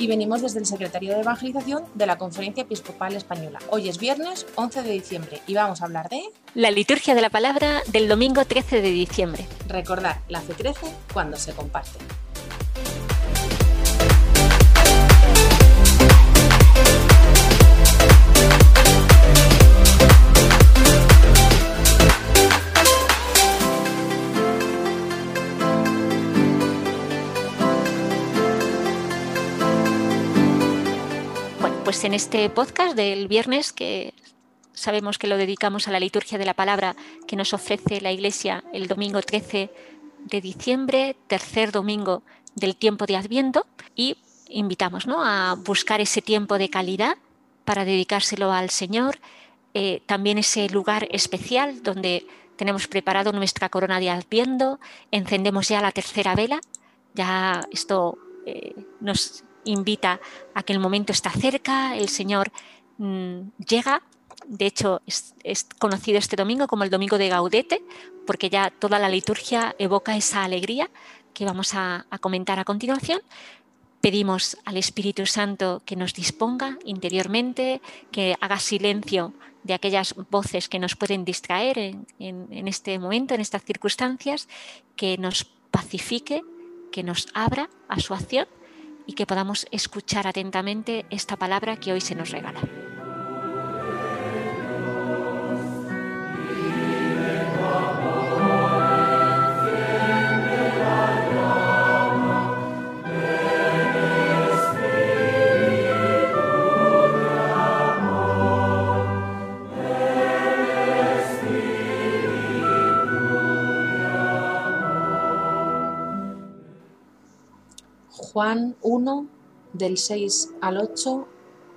y venimos desde el Secretario de Evangelización de la Conferencia Episcopal Española. Hoy es viernes 11 de diciembre y vamos a hablar de... La liturgia de la palabra del domingo 13 de diciembre. Recordar, la fe crece cuando se comparte. En este podcast del viernes, que sabemos que lo dedicamos a la liturgia de la palabra que nos ofrece la Iglesia el domingo 13 de diciembre, tercer domingo del tiempo de Adviento, y invitamos a buscar ese tiempo de calidad para dedicárselo al Señor, eh, también ese lugar especial donde tenemos preparado nuestra corona de Adviento, encendemos ya la tercera vela, ya esto eh, nos invita a que el momento está cerca, el Señor mm, llega. De hecho, es, conocido este domingo como el domingo de Gaudete, porque ya toda la liturgia evoca esa alegría que vamos a, comentar a continuación. Pedimos al Espíritu Santo que nos disponga interiormente, que haga silencio de aquellas voces que nos pueden distraer en, este momento, en estas circunstancias, que nos pacifique, que nos abra a su acción y que podamos escuchar atentamente esta palabra que hoy se nos regala. Juan 1 del 6 al 8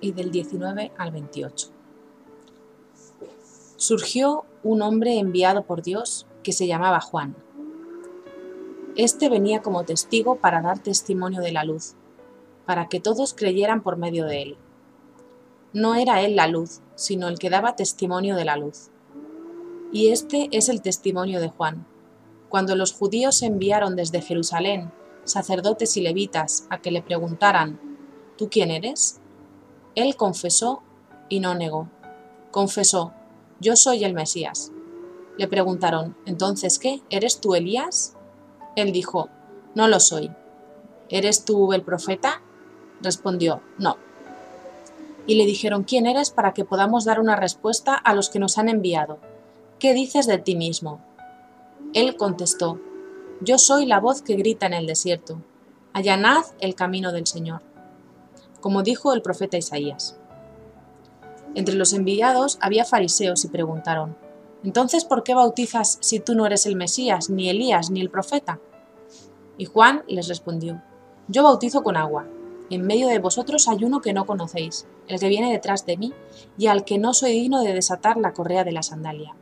y del 19 al 28. Surgió un hombre enviado por Dios que se llamaba Juan. Este venía como testigo para dar testimonio de la luz, para que todos creyeran por medio de él. No era él la luz, sino el que daba testimonio de la luz. Y este es el testimonio de Juan. Cuando los judíos enviaron desde Jerusalén sacerdotes y levitas a que le preguntaran, ¿tú quién eres? Él confesó y no negó. Confesó, yo soy el Mesías. Le preguntaron, ¿entonces qué? ¿Eres tú Elías? Él dijo, no lo soy. ¿Eres tú el profeta? Respondió, no. Y le dijeron, ¿quién eres para que podamos dar una respuesta a los que nos han enviado? ¿Qué dices de ti mismo? Él contestó, yo soy la voz que grita en el desierto. Allanad el camino del Señor. Como dijo el profeta Isaías. Entre los enviados había fariseos y preguntaron, Entonces, ¿por qué bautizas si tú no eres el Mesías, ni Elías, ni el profeta? Y Juan les respondió, Yo bautizo con agua. En medio de vosotros hay uno que no conocéis, el que viene detrás de mí, y al que no soy digno de desatar la correa de la sandalia.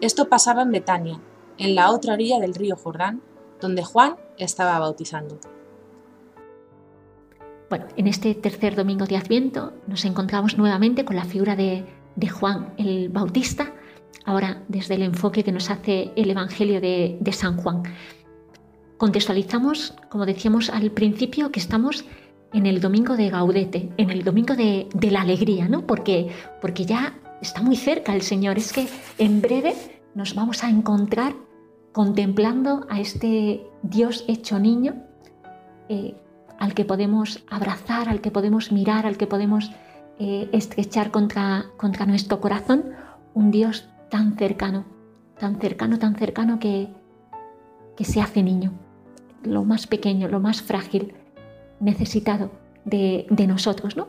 Esto pasaba en Betania, en la otra orilla del río Jordán, donde Juan estaba bautizando. Bueno, en este tercer domingo de Adviento nos encontramos nuevamente con la figura de, Juan el Bautista, ahora desde el enfoque que nos hace el Evangelio de, San Juan. Contextualizamos, como decíamos al principio, que estamos en el domingo de Gaudete, en el domingo de, la alegría, ¿no? Porque, porque ya está muy cerca el Señor. Es que en breve nos vamos a encontrar contemplando a este Dios hecho niño eh, al que podemos abrazar, al que podemos mirar, al que podemos eh, estrechar contra, contra nuestro corazón, un Dios tan cercano, tan cercano, tan cercano que, que se hace niño, lo más pequeño, lo más frágil, necesitado de, nosotros. ¿no?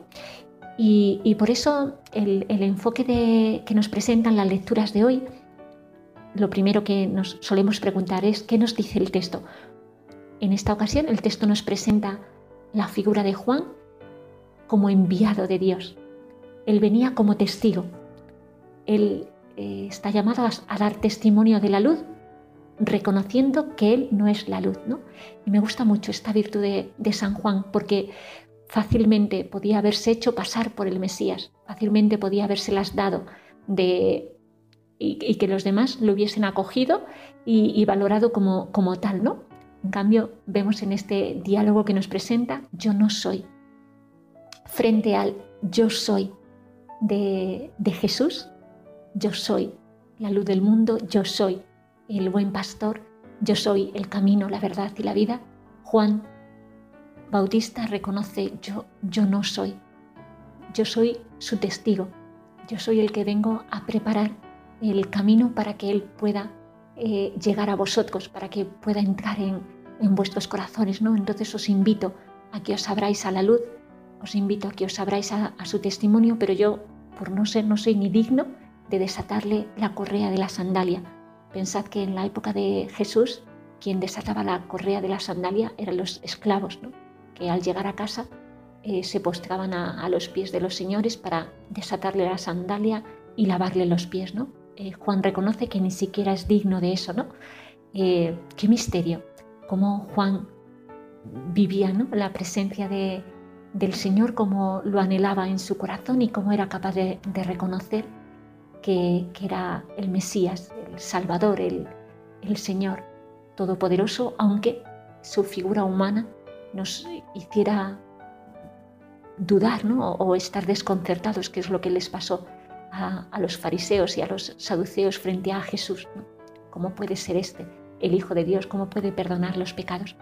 Y, por eso el, enfoque que nos presentan las lecturas de hoy lo primero que nos solemos preguntar es ¿qué nos dice el texto? En esta ocasión el texto nos presenta la figura de Juan como enviado de Dios. Él venía como testigo. Él eh, está llamado a, dar testimonio de la luz, reconociendo que Él no es la luz. ¿no? Y me gusta mucho esta virtud de, de San Juan, porque fácilmente podía haberse hecho pasar por el Mesías, fácilmente podía habérselas dado de, y, que los demás lo hubiesen acogido y, valorado como, como tal, ¿no? En cambio, vemos en este diálogo que nos presenta, yo no soy, frente al yo soy de, de Jesús, yo soy la luz del mundo, yo soy el buen pastor, yo soy el camino, la verdad y la vida. Juan Bautista reconoce, yo, yo no soy, yo soy su testigo, yo soy el que vengo a preparar el camino para que Él pueda eh, llegar a vosotros, para que pueda entrar en, vuestros corazones. ¿no? Entonces os invito a que os abráis a la luz, os invito a que os abráis a, su testimonio, pero yo, por no ser, no soy ni digno de desatarle la correa de la sandalia. Pensad que en la época de Jesús, quien desataba la correa de la sandalia eran los esclavos, ¿no? que al llegar a casa eh, se postraban a, los pies de los señores para desatarle la sandalia y lavarle los pies. ¿no? Eh, Juan reconoce que ni siquiera es digno de eso. ¿no? Eh, qué misterio, cómo Juan vivía ¿no? la presencia de, del Señor, cómo lo anhelaba en su corazón y cómo era capaz de, reconocer que, era el Mesías, el Salvador, el, Señor Todopoderoso, aunque su figura humana nos hiciera dudar ¿no? o, estar desconcertados, que es lo que les pasó a, los fariseos y a los saduceos frente a Jesús. ¿Cómo puede ser este, el Hijo de Dios? ¿Cómo puede perdonar los pecados?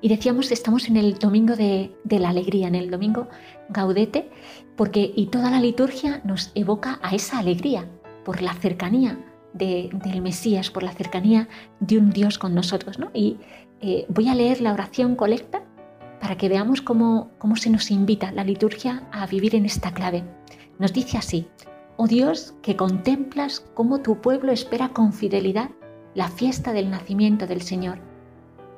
Y decíamos, estamos en el domingo de, la alegría, en el domingo gaudete, porque y toda la liturgia nos evoca a esa alegría por la cercanía del Mesías, por la cercanía de un Dios con nosotros. ¿no? Y eh, voy a leer la oración colecta para que veamos cómo, cómo se nos invita la liturgia a vivir en esta clave. Nos dice así, oh Dios, que contemplas cómo tu pueblo espera con fidelidad la fiesta del nacimiento del Señor.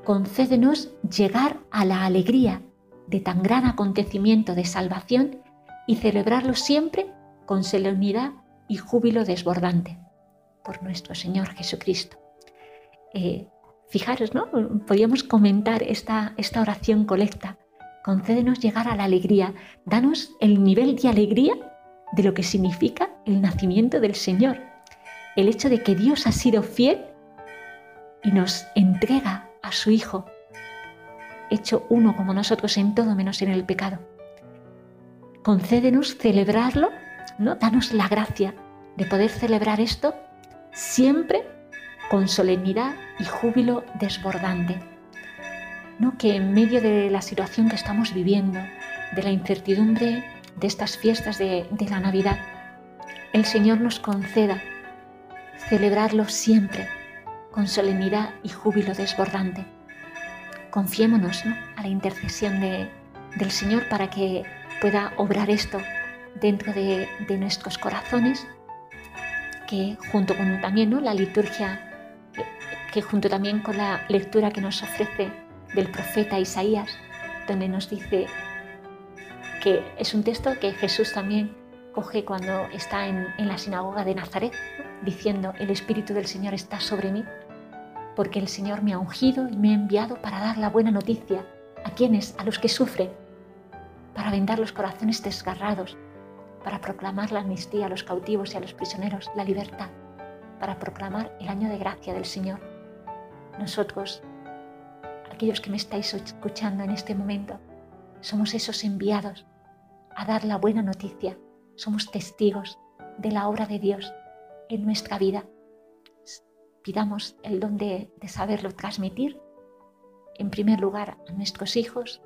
Concédenos llegar a la alegría de tan gran acontecimiento de salvación y celebrarlo siempre con solemnidad y júbilo desbordante. Por nuestro Señor Jesucristo. Eh, Fijaros, ¿no? Comentar esta, esta oración colecta. Concédenos llegar a la alegría. Danos el nivel de alegría de lo que significa el nacimiento del Señor. El hecho de que Dios ha sido fiel y nos entrega a su Hijo, hecho uno como nosotros en todo menos en el pecado. Concédenos celebrarlo, ¿no? Danos la gracia de poder celebrar esto siempre con solemnidad y júbilo desbordante. ¿No? Que en medio de la situación que estamos viviendo, de la incertidumbre de estas fiestas de, la Navidad, el Señor nos conceda celebrarlo siempre con solemnidad y júbilo desbordante. Confiémonos a la intercesión del Señor para que pueda obrar esto dentro de, nuestros corazones, que junto con también ¿no? la liturgia que junto también con la lectura que nos ofrece del profeta Isaías, donde nos dice que es un texto que Jesús también coge cuando está en, la sinagoga de Nazaret, diciendo, el Espíritu del Señor está sobre mí, porque el Señor me ha ungido y me ha enviado para dar la buena noticia a quienes, a los que sufren, para vendar los corazones desgarrados, para proclamar la amnistía a los cautivos y a los prisioneros, la libertad, para proclamar el año de gracia del Señor. Nosotros, aquellos que me estáis escuchando en este momento, somos esos enviados a dar la buena noticia. Somos testigos de la obra de Dios en nuestra vida. Pidamos el don de, saberlo transmitir, en primer lugar, a nuestros hijos,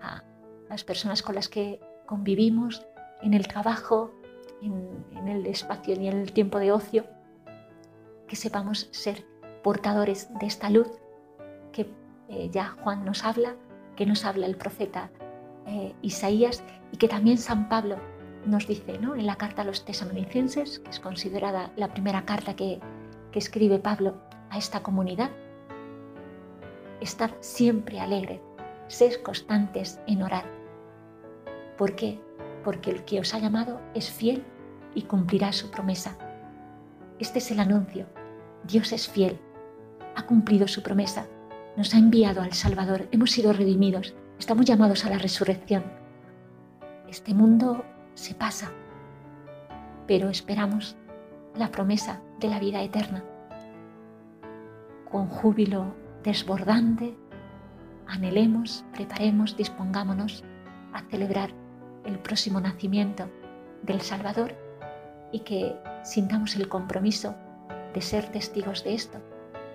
a las personas con las que convivimos, en el trabajo, en, el espacio y en el tiempo de ocio, que sepamos ser portadores de esta luz que eh, ya Juan nos habla, que nos habla el profeta eh, Isaías y que también San Pablo nos dice ¿no? en la carta a los tesalonicenses, que es considerada la primera carta que, escribe Pablo a esta comunidad. Estad siempre alegres, sed constantes en orar. ¿Por qué? Porque el que os ha llamado es fiel y cumplirá su promesa. Este es el anuncio. Dios es fiel, ha cumplido su promesa, nos ha enviado al Salvador, hemos sido redimidos, estamos llamados a la resurrección. Este mundo se pasa, pero esperamos la promesa de la vida eterna. Con júbilo desbordante, anhelemos, preparemos, dispongámonos a celebrar el próximo nacimiento del Salvador y que sintamos el compromiso de ser testigos de esto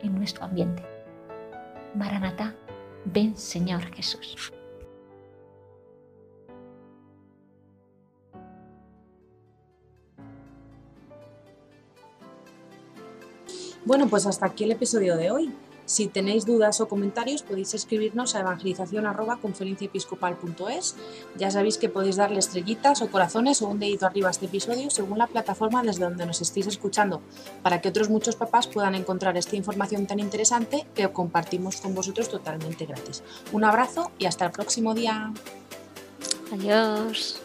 en nuestro ambiente. Maranatá, ven Señor Jesús. Bueno, pues hasta aquí el episodio de hoy. Si tenéis dudas o comentarios podéis escribirnos a evangelización.conferenciaepiscopal.es. Ya sabéis que podéis darle estrellitas o corazones o un dedito arriba a este episodio según la plataforma desde donde nos estéis escuchando, para que otros muchos papás puedan encontrar esta información tan interesante que compartimos con vosotros totalmente gratis. Un abrazo y hasta el próximo día. Adiós.